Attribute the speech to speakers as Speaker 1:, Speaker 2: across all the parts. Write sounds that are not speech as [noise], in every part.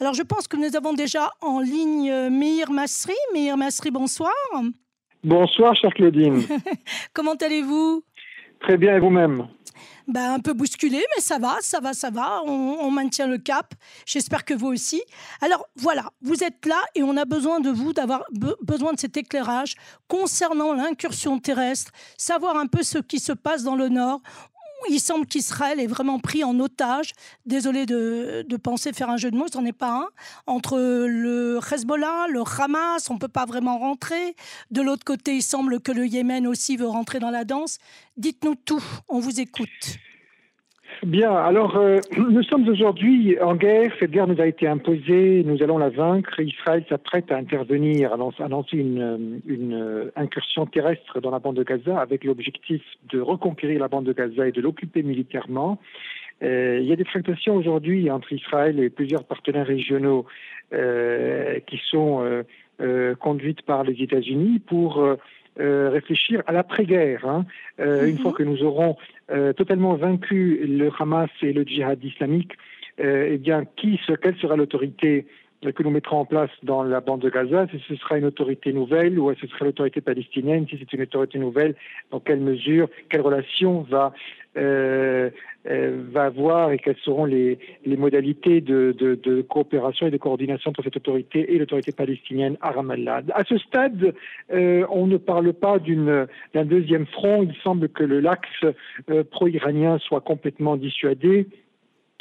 Speaker 1: Alors je pense que nous avons déjà en ligne euh, Meir Masri. Meir Masri, bonsoir.
Speaker 2: Bonsoir, chère Claudine. [laughs]
Speaker 1: Comment allez-vous?
Speaker 2: Très bien, et vous-même?
Speaker 1: Ben, un peu bousculé, mais ça va, ça va, ça va. On, maintient le cap. J'espère que vous aussi. Alors voilà, vous êtes là et on a besoin de vous, d'avoir besoin de cet éclairage concernant l'incursion terrestre, savoir un peu ce qui se passe dans le Nord il semble qu'Israël est vraiment pris en otage. Désolé de, penser faire un jeu de mots, ce n'en est pas un. Entre le Hezbollah, le Hamas, on ne peut pas vraiment rentrer. De l'autre côté, il semble que le Yémen aussi veut rentrer dans la danse. Dites-nous tout, on vous écoute.
Speaker 2: Bien, alors euh, [clears throat] nous sommes aujourd'hui en guerre, cette guerre nous a été imposée, nous allons la vaincre, Israël s'apprête à intervenir, à lancer une, une, incursion terrestre dans la bande de Gaza avec l'objectif de reconquérir la bande de Gaza et de l'occuper militairement. Euh, il y a des tractations aujourd'hui entre Israël et plusieurs partenaires régionaux euh, qui sont conduites par les États-Unis pour euh, réfléchir à l'après-guerre. Hein. Euh, une mhm. fois que nous aurons euh, totalement vaincu le Hamas et le djihad islamique, eh bien, qui, quelle sera l'autorité que nous mettrons en place dans la bande de Gaza, si ce sera une autorité nouvelle ou si ce sera l'autorité palestinienne, si c'est une autorité nouvelle, dans quelle mesure, quelle relation va euh, euh, va avoir et quelles seront les, les modalités de, de, de, coopération et de coordination entre cette autorité et l'autorité palestinienne à Ramallah. À ce stade, euh, on ne parle pas d'un deuxième front. Il semble que le l'axe euh, pro-iranien soit complètement dissuadé.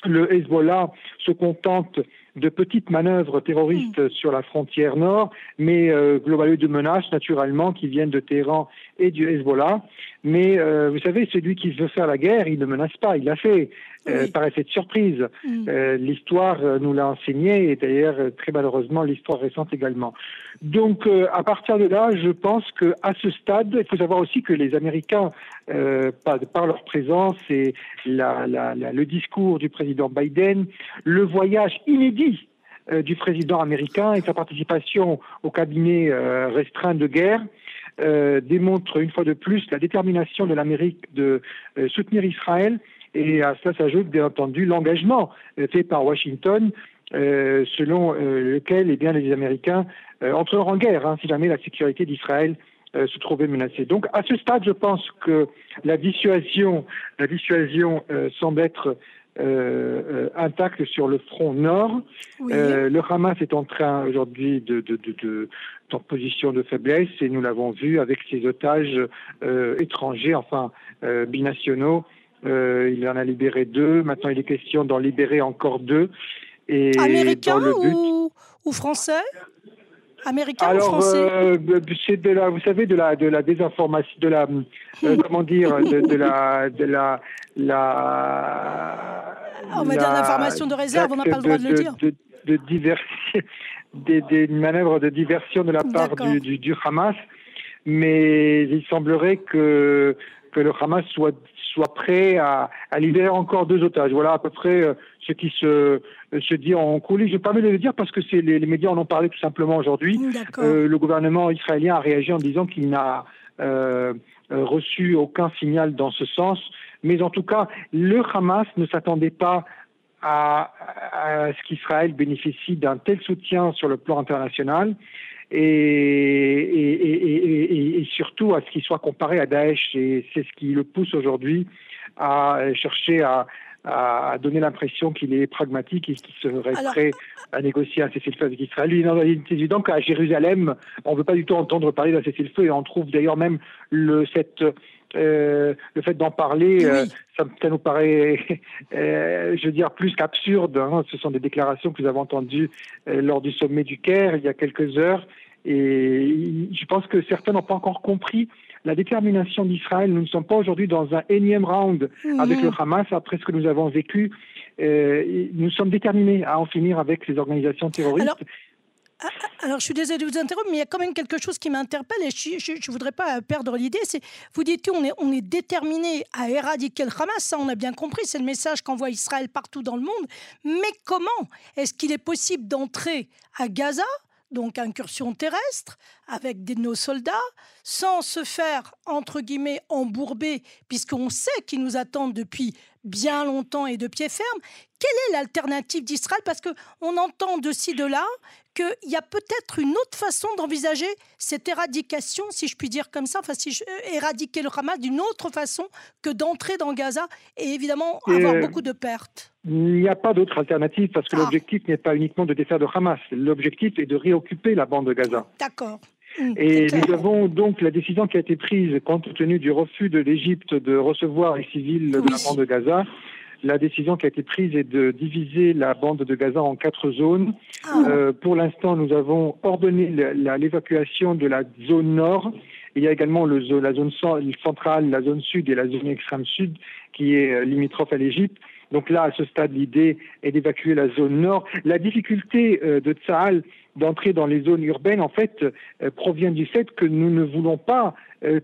Speaker 2: Le Hezbollah se contente de petites manœuvres terroristes hmm. sur la frontière nord, mais euh, globalement de menaces naturellement qui viennent de Téhéran et du Hezbollah. Mais euh, vous savez, celui qui veut faire la guerre, il ne menace pas, il l'a fait euh, par effet de surprise. Hmm. Euh, l'histoire nous l'a enseigné et d'ailleurs très malheureusement l'histoire récente également. Donc à partir de là, je pense que à ce stade, il faut savoir aussi que les Américains, par, par, leur présence et la, la, le discours du président Biden, le voyage inédit du président américain et sa participation au cabinet restreint de guerre euh, démontre une fois de plus la détermination de l'Amérique de euh, soutenir Israël et à cela s'ajoute bien entendu l'engagement euh, fait par Washington selon lequel eh bien, les Américains entreront en guerre hein, si jamais la sécurité d'Israël se trouvait menacée. Donc à ce stade, je pense que la dissuasion, la dissuasion semble être euh, euh, intact sur le front nord. Euh, le Hamas est en train aujourd'hui de, de, de, de en position de faiblesse et nous l'avons vu avec ses otages étrangers, enfin binationaux. il en a libéré deux. Maintenant, il est question d'en libérer encore deux.
Speaker 1: Et Américains ou, ou français? Américain ou français?
Speaker 2: euh, c'est de la, vous savez, de la, de la désinformation, de la, euh, comment dire, de, de, la, de la, la.
Speaker 1: On va dire l'information de réserve, on n'a pas le droit de, le dire.
Speaker 2: De, de [laughs] des, des, manœuvres de diversion de la part du, du, du Hamas, mais il semblerait que que le Hamas soit, soit prêt à, à libérer encore deux otages. Voilà à peu près euh, ce qui se, se dit en coulisses. Je permets de le dire parce que c'est les, les, médias en ont parlé tout simplement aujourd'hui. Euh, le gouvernement israélien a réagi en disant qu'il n'a euh, reçu aucun signal dans ce sens. Mais en tout cas, le Hamas ne s'attendait pas à, à ce qu'Israël bénéficie d'un tel soutien sur le plan international et, et, et, et surtout à ce qu'il soit comparé à Daesh. Et c'est ce qui le pousse aujourd'hui à chercher à, à donner l'impression qu'il est pragmatique et qu'il serait prêt à négocier un cessez-le-feu avec Israël. Il est évident qu'à Jérusalem, on ne veut pas du tout entendre parler d'un cessez-le-feu et on trouve d'ailleurs même le, cette, euh, le fait d'en parler, euh, ça, ça, nous paraît, [laughs] euh, je veux dire, plus qu'absurde. Hein. Ce sont des déclarations que nous avons entendues euh, lors du sommet du Caire il y a quelques heures. Et je pense que certains n'ont pas encore compris la détermination d'Israël. Nous ne sommes pas aujourd'hui dans un énième round mhm. avec le Hamas après ce que nous avons vécu. Euh, nous sommes déterminés à en finir avec les organisations terroristes.
Speaker 1: Alors, je suis désolée de vous interrompre, mais il y a quand même quelque chose qui m'interpelle et je ne voudrais pas perdre l'idée. C'est, vous dites, on est, on est déterminé à éradiquer le Hamas, ça on a bien compris, c'est le message qu'envoie Israël partout dans le monde. Mais comment est-ce qu'il est possible d'entrer à Gaza donc incursion terrestre, avec nos soldats, sans se faire, entre guillemets, embourber, puisqu'on sait qu'ils nous attendent depuis bien longtemps et de pied ferme? Quelle est l'alternative d'Israël? Parce qu'on entend de ci, de là qu'il y a peut-être une autre façon d'envisager cette éradication, si je puis dire comme ça, enfin, si je, euh, éradiquer le Hamas d'une autre façon que d'entrer dans Gaza et évidemment avoir euh, beaucoup de pertes.
Speaker 2: Il n'y a pas d'autre alternative parce que ah. l'objectif n'est pas uniquement de défaire le Hamas. L'objectif est de réoccuper la bande de Gaza.
Speaker 1: D'accord.
Speaker 2: Hum, et nous avons donc la décision qui a été prise compte tenu du refus de l'Égypte de recevoir les civils de la bande de Gaza la décision qui a été prise est de diviser la bande de Gaza en quatre zones. Ah. Euh, pour l'instant, nous avons ordonné l'évacuation de la zone nord. Il y a également le, la zone centrale, la zone sud et la zone extrême sud qui est euh, limitrophe à l'Égypte. Donc là, à ce stade, l'idée est d'évacuer la zone nord. La difficulté euh, de Tsahal d'entrer dans les zones urbaines, en fait, provient du fait que nous ne voulons pas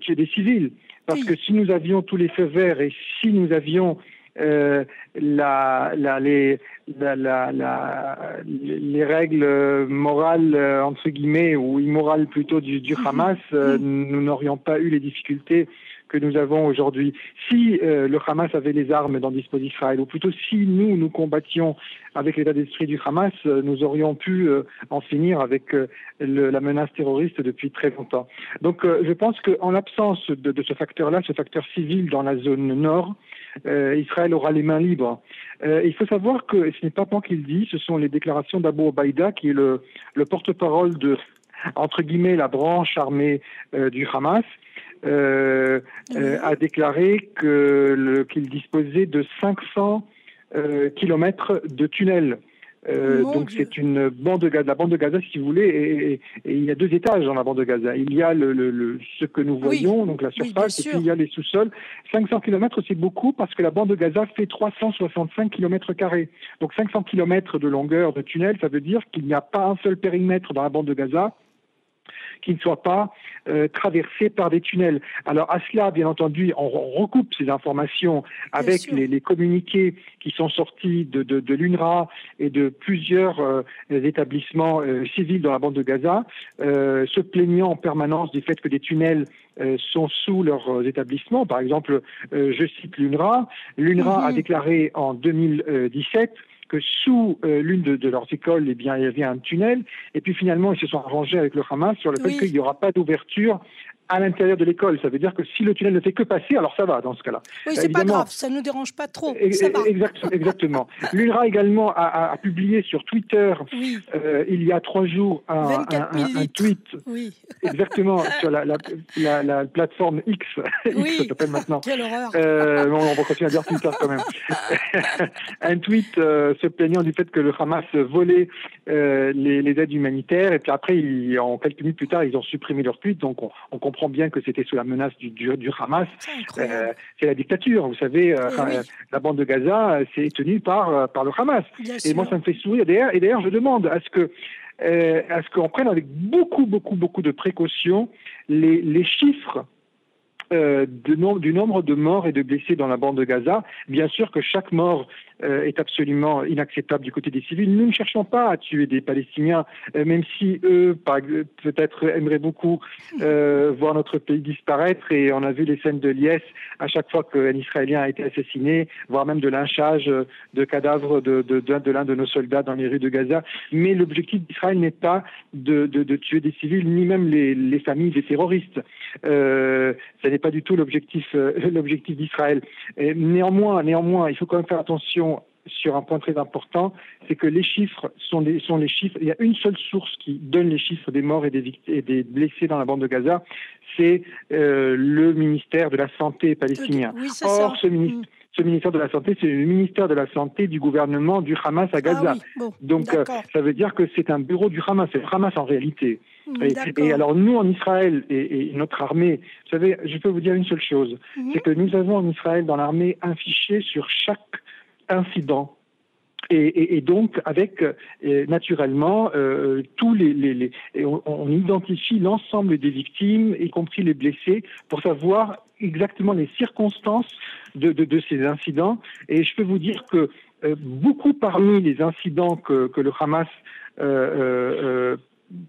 Speaker 2: tuer des civils. Parce que si nous avions tous les feux verts et si nous avions euh, la, la, les, la, la, les règles morales, euh, entre guillemets, ou immorales plutôt du, du mhm. Hamas, euh, mhm. nous n'aurions pas eu les difficultés que nous avons aujourd'hui. Si le Hamas avait les armes dans disposition d'Israël, ou plutôt si nous, nous combattions avec l'état d'esprit du Hamas, nous aurions pu en finir avec le, la menace terroriste depuis très longtemps. Donc je pense qu'en l'absence de, de, ce facteur-là, ce facteur civil dans la zone nord, euh, Israël aura les mains libres. Euh, il faut savoir que ce n'est pas moi qui le dis, ce sont les déclarations d'Abu Obaïda, qui est le, porte-parole de, entre guillemets, la branche armée euh, du Hamas. a déclaré qu'il disposait de 500 kilomètres de tunnels euh, donc c'est une bande de Gaza. La bande de Gaza, si vous voulez, et, il y a deux étages dans la bande de Gaza. Il y a le, le, ce que nous voyons, donc la surface, et puis il y a les sous-sols. 500 km, c'est beaucoup parce que la bande de Gaza fait 365 km carrés. Donc 500 km de longueur de tunnel, ça veut dire qu'il n'y a pas un seul périmètre dans la bande de Gaza qui ne soit pas euh, traversé par des tunnels. Alors à cela, bien entendu, on recoupe ces informations avec les, communiqués qui sont sortis de, de, l'UNRWA et de plusieurs euh, établissements euh, civils dans la bande de Gaza, se plaignant en permanence du fait que des tunnels sont sous leurs établissements. Par exemple, je cite l'UNRWA. L'UNRWA a mhm. déclaré en 2017 que sous euh, l'une de, leurs écoles, eh bien, il y avait un tunnel. Et puis finalement, ils se sont arrangés avec le Hamas sur le fait qu'il n'y aura pas d'ouverture à l'intérieur de l'école. Ça veut dire que si le tunnel ne fait que passer, alors ça va dans ce cas-là.
Speaker 1: Oui, c'est pas grave, ça ne nous dérange pas trop.
Speaker 2: exactement. [laughs] L'UNRWA également a, publié sur Twitter euh, il y a trois jours un, tweet, [laughs] exactement sur la, la, plateforme X, [laughs] X ça s'appelle maintenant.
Speaker 1: Quelle horreur. Euh,
Speaker 2: on va continuer à dire Twitter quand même. un tweet euh, se plaignant du fait que le Hamas volait les, aides humanitaires et puis après, en quelques minutes plus tard, ils ont supprimé leur tweet. Donc on, on comprend bien que c'était sous la menace du, du, Hamas. Euh, c'est la dictature, vous savez. Euh, eh la bande de Gaza, c'est tenue par, euh, par le Hamas. et moi, ça me fait sourire. Et d'ailleurs, je demande à ce que à ce qu'on prenne avec beaucoup, beaucoup, beaucoup de précautions les, les chiffres euh, du nombre de morts et de blessés dans la bande de Gaza. Bien sûr que chaque mort euh, est absolument inacceptable du côté des civils. Nous ne cherchons pas à tuer des Palestiniens, euh, même si eux, peut-être, aimeraient beaucoup voir notre pays disparaître. Et on a vu les scènes de liesse à chaque fois qu'un Israélien a été assassiné, voire même de lynchage de cadavres de, de, l'un de nos soldats dans les rues de Gaza. Mais l'objectif d'Israël n'est pas de, tuer des civils, ni même les, familles des terroristes. Euh, pas du tout l'objectif euh, [laughs] l'objectif d'Israël. Néanmoins, néanmoins, il faut quand même faire attention sur un point très important, c'est que les chiffres sont les, sont les chiffres. Il y a une seule source qui donne les chiffres des morts et des, et des blessés dans la bande de Gaza, c'est euh, le ministère de la Santé palestinien. Or, ce ministère, mm ce ministère de la Santé, c'est le ministère de la Santé du gouvernement du Hamas à Gaza.
Speaker 1: Ah
Speaker 2: Donc euh, ça veut dire que c'est un bureau du Hamas, c'est le Hamas en réalité. Hmm, et, alors nous en Israël et, notre armée, vous savez, je peux vous dire une seule chose, mhm. c'est que nous avons en Israël dans l'armée un fichier sur chaque incident et, donc, avec euh, naturellement euh, tous les, on, identifie l'ensemble des victimes, y compris les blessés, pour savoir exactement les circonstances de, ces incidents. Et je peux vous dire que euh, beaucoup parmi les incidents que le Hamas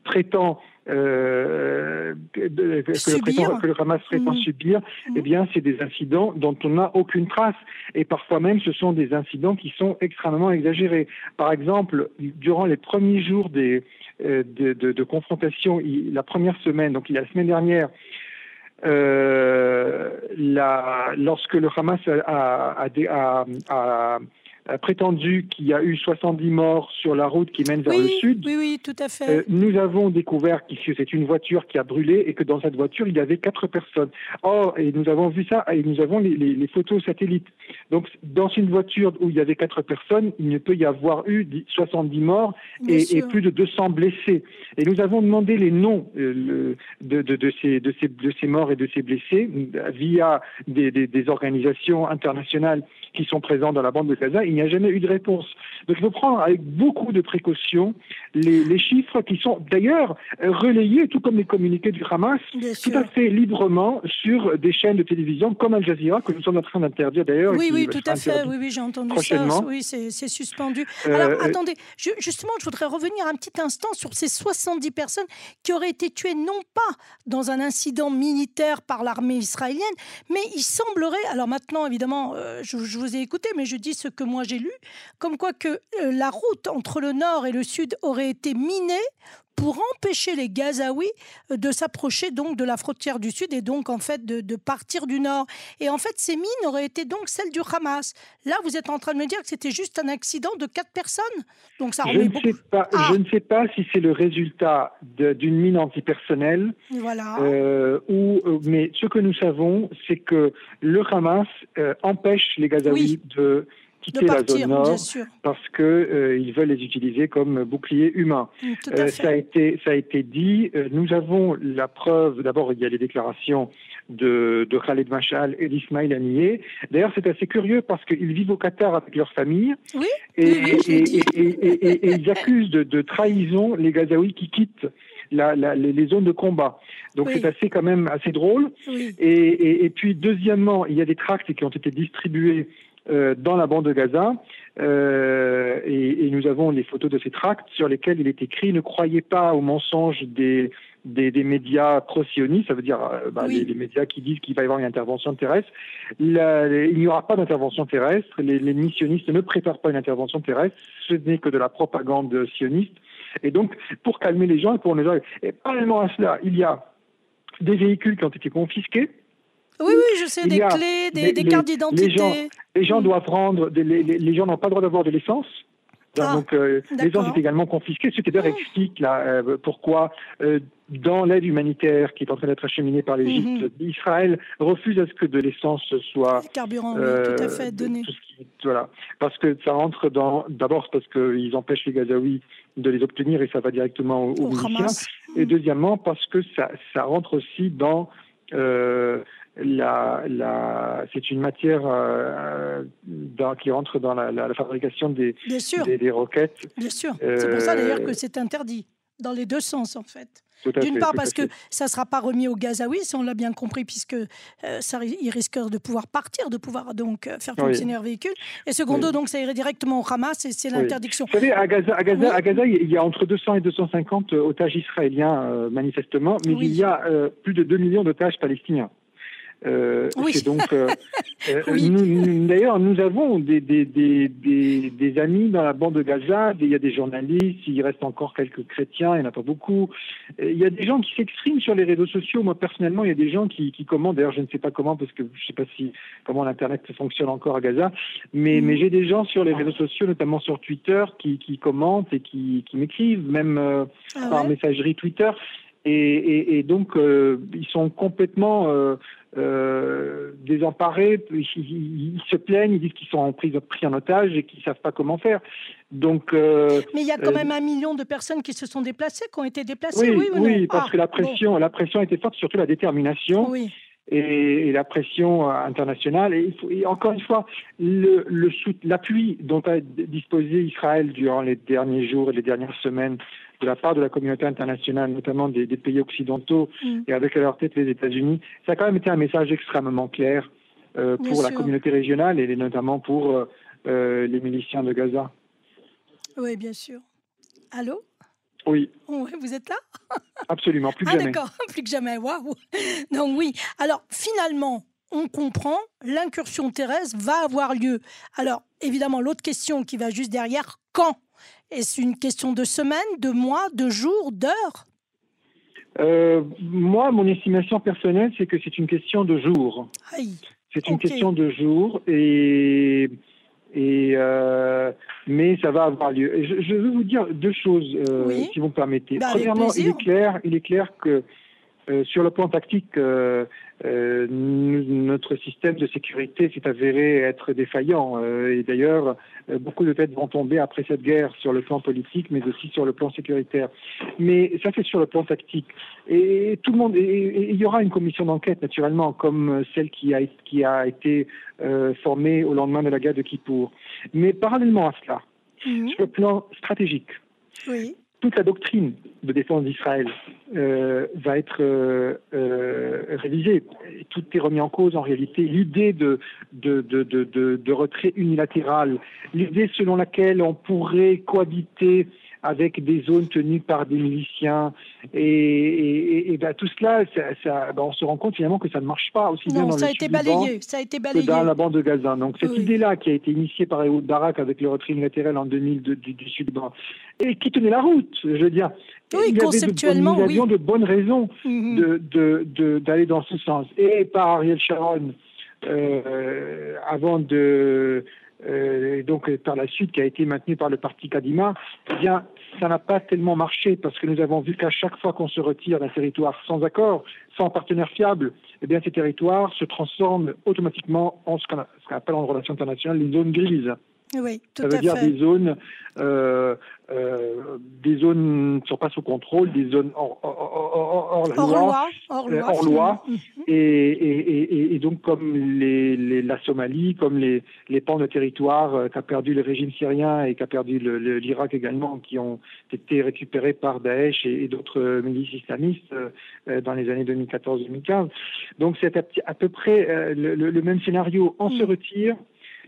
Speaker 2: prétend euh, que, le Hamas prétend mmh. subir, eh bien, c'est des incidents dont on n'a aucune trace. Et parfois même, ce sont des incidents qui sont extrêmement exagérés. Par exemple, durant les premiers jours des, euh, de, confrontation, la première semaine, donc la semaine dernière, euh, la, lorsque le Hamas a, a, prétendu qu'il y a eu 70 morts sur la route qui mène vers le sud.
Speaker 1: Oui, oui, tout à fait.
Speaker 2: Euh, nous avons découvert que c'est une voiture qui a brûlé et que dans cette voiture, il y avait quatre personnes. Or, et nous avons vu ça, et nous avons les, les, photos satellites. Donc, dans une voiture où il y avait quatre personnes, il ne peut y avoir eu 70 morts et, et, plus de 200 blessés. Et nous avons demandé les noms euh, de, de, de, ces, de, ces, de ces morts et de ces blessés via des, des, des organisations internationales qui sont présents dans la bande de Gaza, il n'y a jamais eu de réponse. Donc il faut prendre avec beaucoup de précautions les, les chiffres qui sont d'ailleurs relayés, tout comme les communiqués du Hamas, tout à fait librement sur des chaînes de télévision comme Al Jazeera, que nous sommes en train d'interdire d'ailleurs.
Speaker 1: Oui, oui, tout à fait. Oui, oui, j'ai entendu ça. Oui, c'est suspendu. Euh, Alors euh, attendez, justement, je voudrais revenir un petit instant sur ces 70 personnes qui auraient été tuées non pas dans un incident militaire par l'armée israélienne, mais il semblerait, alors maintenant évidemment, euh, je, je vous ai écouté, mais je dis ce que moi j'ai lu, comme quoi que euh, la route entre le nord et le sud aurait été minée pour empêcher les Gazaouis euh, de s'approcher donc de la frontière du sud et donc en fait de, partir du nord. Et en fait, ces mines auraient été donc celles du Hamas. Là, vous êtes en train de me dire que c'était juste un accident de quatre personnes. Donc ça
Speaker 2: je, ne sais pas, ah. je ne sais pas si c'est le résultat d'une mine antipersonnelle.
Speaker 1: Voilà.
Speaker 2: Euh, ou, mais ce que nous savons, c'est que le Hamas empêche les Gazaouis de quitter la zone nord parce que euh, ils veulent les utiliser comme bouclier humain.
Speaker 1: Mm, euh,
Speaker 2: ça a été ça a été dit. Euh, nous avons la preuve. D'abord, il y a les déclarations de, de Khaled Machal et d'Ismail Haniyeh. D'ailleurs, c'est assez curieux parce qu'ils vivent au Qatar avec leur famille
Speaker 1: oui,
Speaker 2: et, et, et, ils accusent de, de, trahison les Gazaouis qui quittent la, la, les, zones de combat. Donc c'est assez quand même assez drôle. Et, puis deuxièmement, il y a des tracts qui ont été distribués dans la bande de Gaza. Euh, et, et, nous avons les photos de ces tracts sur lesquels il est écrit ne croyez pas aux mensonges des, des, des médias pro-sionistes, ça veut dire euh, bah, les, les, médias qui disent qu'il va y avoir une intervention terrestre. La, il n'y aura pas d'intervention terrestre. Les, les missionnistes ne préparent pas une intervention terrestre. Ce n'est que de la propagande sioniste. Et donc, pour calmer les gens et pour les gens, et parallèlement à cela, il y a des véhicules qui ont été confisqués
Speaker 1: oui, oui, je sais, des clés, des, cartes d'identité.
Speaker 2: Les gens, doivent rendre, les, gens n'ont pas le droit d'avoir de l'essence. Ah, donc, euh, l'essence est également confisquée. Ce qui d'ailleurs mmh. explique là, euh, pourquoi, euh, dans l'aide humanitaire qui est en train d'être acheminée par l'Égypte, mmh. Israël refuse à ce que de l'essence soit.
Speaker 1: Carburant, oui, tout à fait, donné.
Speaker 2: voilà. Parce que ça rentre dans. D'abord, parce qu'ils empêchent les Gazaouis de les obtenir et ça va directement aux, aux Et mmh. deuxièmement, parce que ça, ça rentre aussi dans la, la, c'est une matière euh, dans, qui entre dans la, la, fabrication des, des, des, roquettes.
Speaker 1: Bien sûr. c'est pour ça d'ailleurs que euh, c'est interdit, dans les deux sens en fait. D'une part parce que ça ne sera pas remis aux Gazaouis, si on l'a bien compris, puisque euh, ça, ils risquent de pouvoir partir, de pouvoir donc faire fonctionner leur véhicule. Et secondo, donc ça irait directement au Hamas et c'est l'interdiction.
Speaker 2: Vous savez, à Gaza, à, Gaza, à Gaza, il y a entre 200 et 250 otages israéliens, manifestement, mais il y a plus de 2 millions d'otages palestiniens. Euh, oui. donc, euh, [laughs] euh, d'ailleurs, nous avons des, des, des, des, amis dans la bande de Gaza. Il y a des journalistes. Il reste encore quelques chrétiens. Il n'y en a pas beaucoup. Il y a des gens qui s'expriment sur les réseaux sociaux. Moi, personnellement, il y a des gens qui, qui commentent. D'ailleurs, je ne sais pas comment parce que je ne sais pas si comment l'internet fonctionne encore à Gaza. Mais, mm. mais j'ai des gens sur les réseaux sociaux, notamment sur Twitter, qui, qui commentent et qui, qui m'écrivent, même ah par messagerie Twitter. Et, et, et donc, ils sont complètement euh, désemparés, ils, se plaignent, ils disent qu'ils sont pris, pris en otage et qu'ils ne savent pas comment faire. Donc,
Speaker 1: euh, Mais il y a quand euh, même un million de personnes qui se sont déplacées, qui ont été déplacées, oui,
Speaker 2: oui, oui parce ah, que la pression, la pression était forte, surtout la détermination.
Speaker 1: Oui.
Speaker 2: Et, la pression internationale. Et, et encore une fois, le, le l'appui dont a disposé Israël durant les derniers jours et les dernières semaines de la part de la communauté internationale, notamment des, pays occidentaux, mm. et avec à leur tête les États-Unis, ça a quand même été un message extrêmement clair euh, pour la communauté régionale et notamment pour euh, euh, les miliciens de Gaza.
Speaker 1: Oui, bien sûr. Allô?
Speaker 2: Oui.
Speaker 1: vous êtes là? [laughs]
Speaker 2: Absolument, plus que
Speaker 1: ah,
Speaker 2: jamais.
Speaker 1: D'accord, [laughs] plus que jamais. Waouh. Donc oui. Alors finalement, on comprend, l'incursion terrestre va avoir lieu. Alors évidemment, l'autre question qui va juste derrière, quand? Est-ce une question de semaine, de mois, de jours, d'heures?
Speaker 2: Euh, moi, mon estimation personnelle, c'est que c'est une question de jours. C'est une question de jours et et euh, mais ça va avoir lieu. je, je, veux vous dire deux choses, euh, si vous me permettez.
Speaker 1: Bah,
Speaker 2: Premièrement, il est clair, il est clair que euh, sur le plan tactique, euh, euh, notre système de sécurité s'est avéré être défaillant. et d'ailleurs, beaucoup de têtes vont tomber après cette guerre sur le plan politique, mais aussi sur le plan sécuritaire. Mais ça, c'est sur le plan tactique. Et tout le monde, il y aura une commission d'enquête, naturellement, comme celle qui a, qui a été formée au lendemain de la guerre de Kippour. Mais parallèlement à cela, mhm. sur le plan stratégique,
Speaker 1: oui
Speaker 2: toute la doctrine de défense d'Israël euh, va être euh, euh, révisée. Tout est remis en cause en réalité. L'idée de, de, de, de, retrait unilatéral, l'idée selon laquelle on pourrait cohabiter avec des zones tenues par des miliciens. Et, et, ben, tout cela, ça, ben, on se rend compte finalement que ça ne marche pas aussi bien dans
Speaker 1: ça
Speaker 2: le
Speaker 1: a été balayé, ça a été balayé.
Speaker 2: que dans la bande de Gaza. Donc cette idée-là qui a été initiée par Ehud Barak avec le retrait unilatéral en 2000 du, du Sud-Ban, et qui tenait la route, je veux dire.
Speaker 1: Oui, il y conceptuellement,
Speaker 2: avait de, bonnes raisons mm-hmm. de d'aller dans ce sens. Et par Ariel Sharon, euh, avant de euh, donc par la suite qui a été maintenu par le parti Kadima, eh bien, ça n'a pas tellement marché parce que nous avons vu qu'à chaque fois qu'on se retire d'un territoire sans accord, sans partenaire fiable, eh bien, ces territoires se transforment automatiquement en ce qu'on appelle en relation internationale les zones grises.
Speaker 1: Oui, tout
Speaker 2: ça veut dire des zones, euh, euh, des zones ne sont pas sous contrôle, des zones hors, hors, hors, loi,
Speaker 1: hors loi,
Speaker 2: hors loi. Et, et, et, donc comme les, les, la Somalie, comme les, les pans de territoire euh, qu'a perdu le régime syrien et qu'a perdu l'Irak également, qui ont été récupérés par Daesh et, d'autres milices islamistes euh, dans les années 2014-2015. Donc c'est à, peu près euh, le, le, même scénario. On se mhm. retire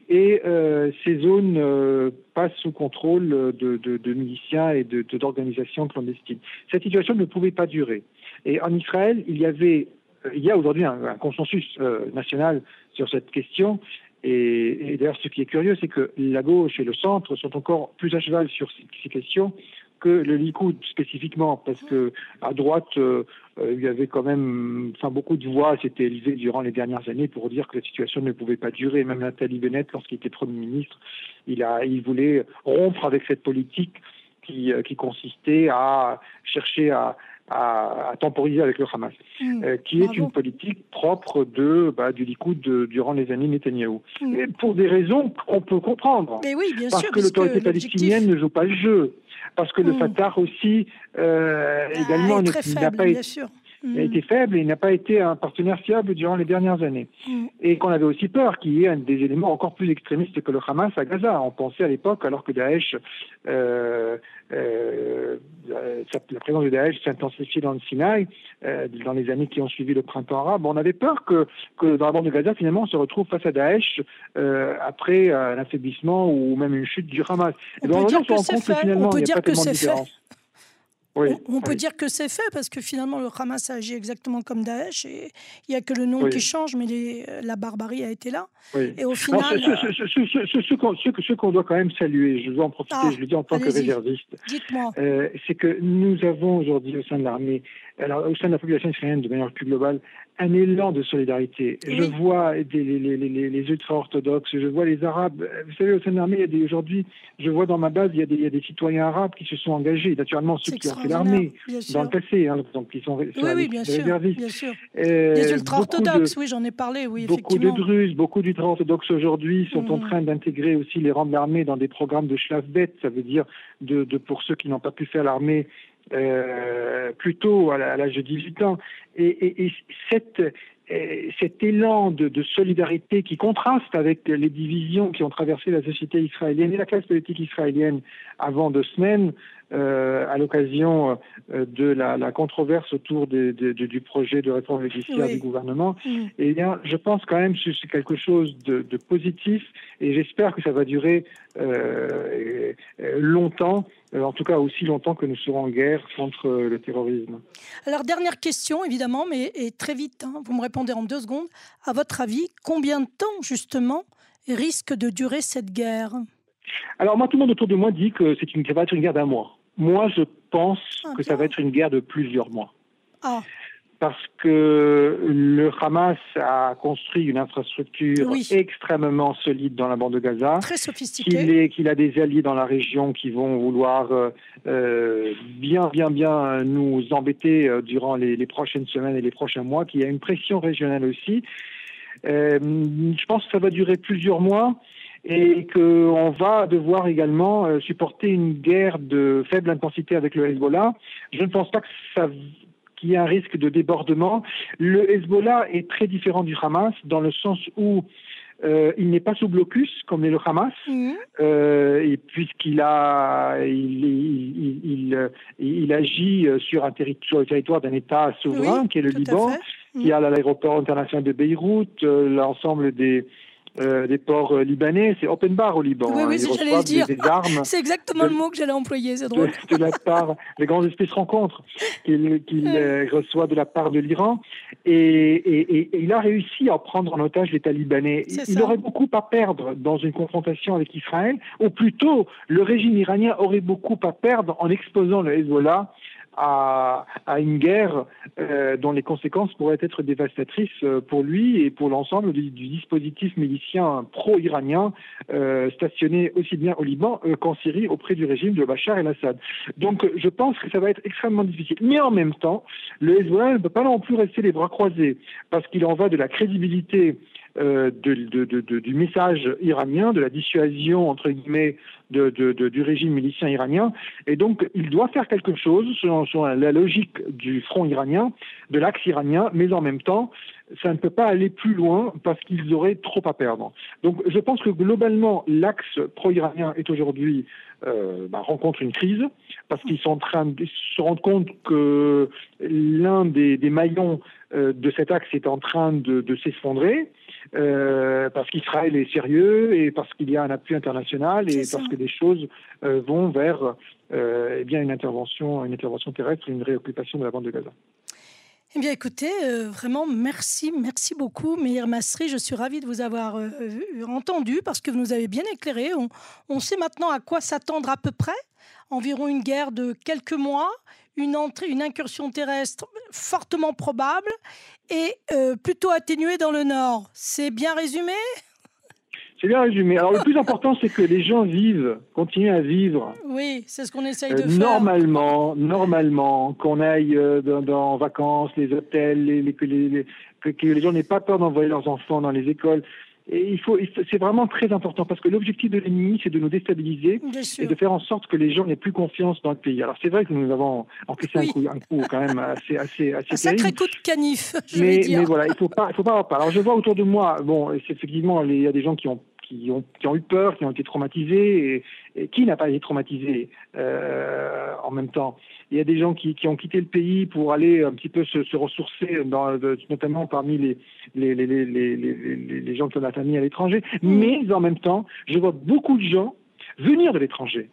Speaker 2: et euh, ces zones euh, passent sous contrôle de, de, de miliciens et d'organisations clandestines. Cette situation ne pouvait pas durer. Et en Israël, il y avait, euh, il y a aujourd'hui un, consensus euh, national sur cette question. Et, d'ailleurs, ce qui est curieux, c'est que la gauche et le centre sont encore plus à cheval sur ces, ces questions que le Likoud spécifiquement, parce que à droite, euh, euh, il y avait quand même, beaucoup de voix s'étaient élevées durant les dernières années pour dire que la situation ne pouvait pas durer. Même Nathalie Bennett, lorsqu'il était Premier ministre, il a, il voulait rompre avec cette politique qui consistait à chercher à, à, temporiser avec le Hamas, mm. qui est une politique propre de bah, du Likoud durant les années Netanyahou. Mm. pour des raisons qu'on peut comprendre.
Speaker 1: Mais oui, bien
Speaker 2: parce
Speaker 1: sûr,
Speaker 2: que l'autorité palestinienne ne joue pas le jeu parce que le mm. Fatah aussi euh,
Speaker 1: ah,
Speaker 2: également
Speaker 1: n'a pas été
Speaker 2: a été faible et n'a pas été un partenaire fiable durant les dernières années. Mm. Et qu'on avait aussi peur qu'il y ait un des éléments encore plus extrémistes que le Hamas à Gaza. On pensait à l'époque, alors que Daesh, euh, euh, la présence de Daesh s'intensifiait dans le Sinaï, euh, dans les années qui ont suivi le printemps arabe, on avait peur que, que dans la bande de Gaza, finalement, on se retrouve face à Daesh euh, après un affaiblissement ou même une chute du Hamas.
Speaker 1: On peut dire que c'est fait. On peut dire que c'est fait on, peut dire que c'est fait parce que finalement le Hamas agit exactement comme Daesh et il n'y a que le nom qui change, mais la barbarie a été là. Et au final.
Speaker 2: ce, qu'on doit quand même saluer, je veux en profiter, ah, je le dis en tant que réserviste, euh, c'est que nous avons aujourd'hui au sein de l'armée, alors au sein de la population israélienne de manière plus globale, un élan de solidarité. Je vois des, les, les, les ultra-orthodoxes, je vois les Arabes. Vous savez, au sein de l'armée, aujourd'hui, je vois dans ma base, il y, a des, il y, a des, citoyens arabes qui se sont engagés, naturellement ceux qui ont fait l'armée dans le passé, hein, donc ils sont,
Speaker 1: oui, oui, bien sûr, bien sûr. les ultra-orthodoxes, oui, j'en ai parlé, oui,
Speaker 2: Beaucoup de Druzes, beaucoup d'ultra-orthodoxes aujourd'hui sont en mm. train d'intégrer aussi les rangs de l'armée dans des programmes de Schlafbet, ça veut dire de, de pour ceux qui n'ont pas pu faire l'armée euh, plutôt à l'âge de 18 ans. Et, et, cette, euh, cet élan de, de, solidarité qui contraste avec les divisions qui ont traversé la société israélienne et la classe politique israélienne avant deux semaines, à l'occasion de la, controverse autour du projet de réforme législative du gouvernement, mm. eh bien, je pense quand même que c'est quelque chose de, positif et j'espère que ça va durer longtemps, en tout cas aussi longtemps que nous serons en guerre contre le terrorisme.
Speaker 1: Alors, dernière question, évidemment, mais très vite, hein, vous me répondez en deux secondes. À votre avis, combien de temps, justement, risque de durer cette guerre?
Speaker 2: Alors moi, tout le monde autour de moi dit que c'est une, ça va être une guerre d'un mois. Moi, je pense ah, que ça va être une guerre de plusieurs mois. Ah. Parce que le Hamas a construit une infrastructure extrêmement solide dans la bande de Gaza.
Speaker 1: Très sophistiquée.
Speaker 2: Qu'il a des alliés dans la région qui vont vouloir euh, euh, bien, bien, bien nous embêter euh, durant les, les, prochaines semaines et les prochains mois. Qu'il y a une pression régionale aussi. Euh, je pense que ça va durer plusieurs mois et qu'on va devoir également euh, supporter une guerre de faible intensité avec le Hezbollah. Je ne pense pas que ça qu'il y ait un risque de débordement. Le Hezbollah est très différent du Hamas dans le sens où euh, il n'est pas sous blocus comme est le Hamas, mmh. euh, et puisqu'il a, il, il, il, agit sur, un territoire, le territoire d'un État souverain qui est le Liban, qui a l'aéroport international de Beyrouth, euh, l'ensemble des euh, des ports euh, libanais, c'est open bar au Liban.
Speaker 1: Oui, oui, hein. j'allais dire. Des, armes. [laughs] c'est exactement le mot que j'allais employer, c'est drôle. [laughs]
Speaker 2: De, la part, les grandes espèces rencontres qu'il reçoit de la part de l'Iran. Et, il a réussi à prendre en otage l'État libanais. Il aurait beaucoup à perdre dans une confrontation avec Israël, ou plutôt, le régime iranien aurait beaucoup à perdre en exposant le Hezbollah à, à une guerre euh, dont les conséquences pourraient être dévastatrices euh, pour lui et pour l'ensemble du, dispositif milicien pro-iranien euh, stationné aussi bien au Liban euh, qu'en Syrie auprès du régime de Bachar el-Assad. Donc je pense que ça va être extrêmement difficile. Mais en même temps, le Hezbollah ne peut pas non plus rester les bras croisés parce qu'il en va de la crédibilité euh, de, de, de, du message iranien, de la dissuasion entre guillemets du régime milicien iranien, et donc il doit faire quelque chose selon, la logique du front iranien, de l'axe iranien, mais en même temps, ça ne peut pas aller plus loin parce qu'ils auraient trop à perdre. Donc je pense que globalement, l'axe pro-iranien est aujourd'hui euh, bah, rencontre une crise parce qu'ils sont en train de se rendre compte que l'un des, des, maillons euh, de cet axe est en train de, de s'effondrer. Euh, parce qu'Israël est sérieux et parce qu'il y a un appui international et parce que les choses euh, vont vers euh, eh bien une intervention, une intervention terrestre, une réoccupation de la bande de Gaza.
Speaker 1: Eh bien, écoutez, vraiment, merci, merci beaucoup, Meir Masri. Je suis ravie de vous avoir entendu parce que vous nous avez bien éclairé. On, on sait maintenant à quoi s'attendre à peu près. Environ une guerre de quelques mois, une, entrée, une incursion terrestre fortement probable et euh, plutôt atténuée dans le nord. C'est bien résumé?
Speaker 2: C'est bien résumé. Alors le plus important, c'est que les gens vivent, continuent à vivre.
Speaker 1: Oui, c'est ce qu'on essaye de euh, faire.
Speaker 2: Normalement, normalement, qu'on aille euh, dans, en vacances, les hôtels, les, que les gens n'aient pas peur d'envoyer leurs enfants dans les écoles. Et il faut, c'est vraiment très important parce que l'objectif de l'ennemi, c'est de nous déstabiliser et de faire en sorte que les gens n'aient plus confiance dans le pays. Alors c'est vrai que nous avons encaissé un, coup, un coup quand même assez, assez, assez un
Speaker 1: sacré coup de canif, [laughs] je
Speaker 2: mais,
Speaker 1: dire.
Speaker 2: Mais voilà, il faut pas, il faut pas avoir peur. Alors je vois autour de moi, bon, effectivement, il y a des gens qui ont qui ont, qui ont eu peur, qui ont été traumatisés, et, qui n'a pas été traumatisé euh, en même temps. Il y a des gens qui, qui, ont quitté le pays pour aller un petit peu se, se ressourcer, dans, notamment parmi les, les, les, les, les gens qui ont la famille à l'étranger. Mmh. Mais en même temps, je vois beaucoup de gens venir de l'étranger.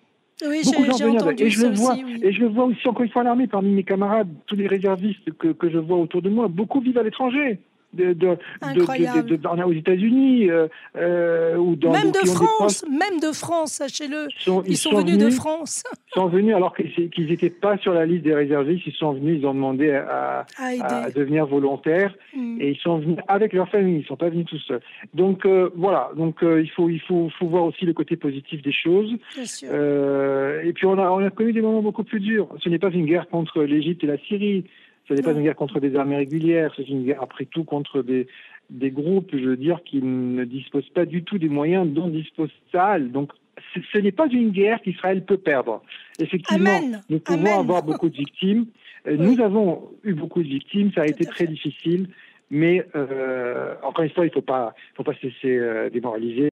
Speaker 1: Oui, beaucoup de gens venir de...
Speaker 2: et je le vois
Speaker 1: aussi, oui.
Speaker 2: et je le vois aussi encore une fois à l'armée parmi mes camarades tous les réservistes que, que je vois autour de moi beaucoup vivent à l'étranger de, de, de, aux États-Unis euh, euh, ou dans
Speaker 1: même de France, même de France, sachez-le. Ils, sont, venus, de France.
Speaker 2: Ils sont venus alors qu'ils n'étaient pas sur la liste des réservistes. Ils sont venus, ils ont demandé à, à, devenir volontaires mm. et ils sont venus avec leur famille. Ils sont pas venus tout seuls. Donc euh, voilà. Donc il faut il faut, faut voir aussi le côté positif des choses. et puis on a on a connu des moments beaucoup plus durs. Ce n'est pas une guerre contre l'Égypte et la Syrie. Ce n'est pas une guerre contre des armées régulières, c'est une guerre après tout contre des, des groupes, je veux dire, qui ne disposent pas du tout des moyens dont dispose Sahel. Donc, ce n'est pas une guerre qu'Israël peut perdre. Effectivement, nous pouvons avoir beaucoup de victimes. Euh, nous avons eu beaucoup de victimes, ça a été très difficile, mais euh, encore une fois, il ne faut pas, faut pas se laisser euh, démoraliser.